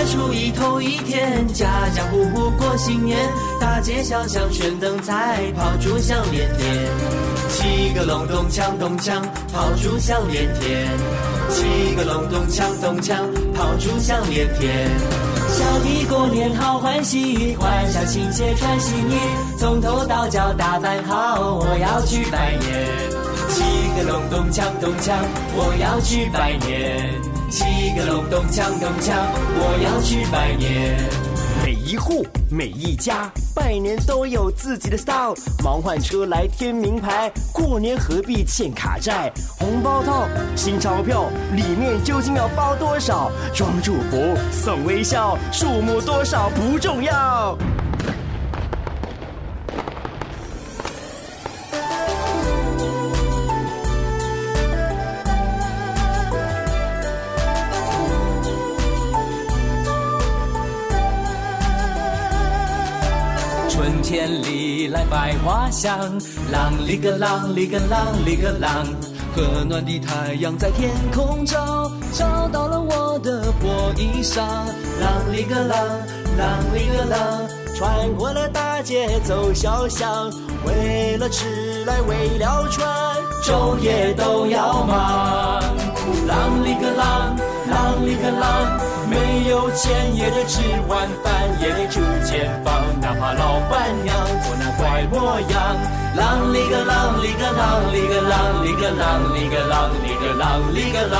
月初一头一天，家家户户过新年，大街小巷悬灯彩，炮竹响连天。七个隆咚锵咚锵，炮竹响连天。七个隆咚锵咚锵，炮竹响连天。小弟过年好欢喜，欢笑亲切穿新衣，从头到脚打扮好，我要去拜年。七个隆咚锵咚锵，我要去拜年。七个隆咚锵咚锵，我要去拜年。每一户每一家拜年都有自己的 style，忙换车来添名牌，过年何必欠卡债？红包套新钞票，里面究竟要包多少？装祝福送微笑，数目多少不重要。春天里来百花香，啷里个啷里个啷里个啷，和暖的太阳在天空照，照到了我的破衣裳。啷里个啷，啷里个啷，穿过了大街走小巷，为了吃来为了穿，昼夜都要忙。啷里个啷，啷里个啷，没有钱也得吃晚饭，啷里个啷里个啷里个啷里个啷里个啷。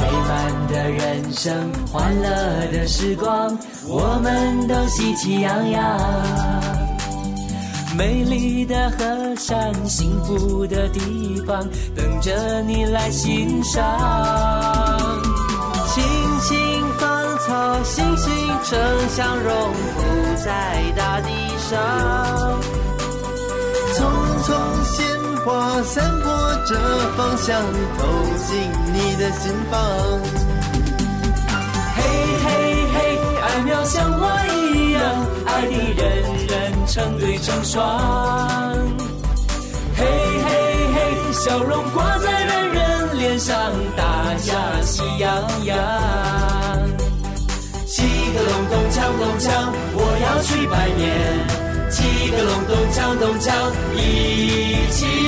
美满的人生，欢乐的时光，我们都喜气洋洋。美丽的河山，幸福的地方，等着你来欣赏。青青芳草，欣欣成相融，铺在大地上。匆匆鲜花散播着芳香，透进你的心房。嘿嘿嘿，爱渺像花，成对成双。嘿嘿嘿，笑容挂在人人脸上，大家喜洋洋。七个隆咚锵咚锵，我要去拜年。七个隆咚锵咚锵，一起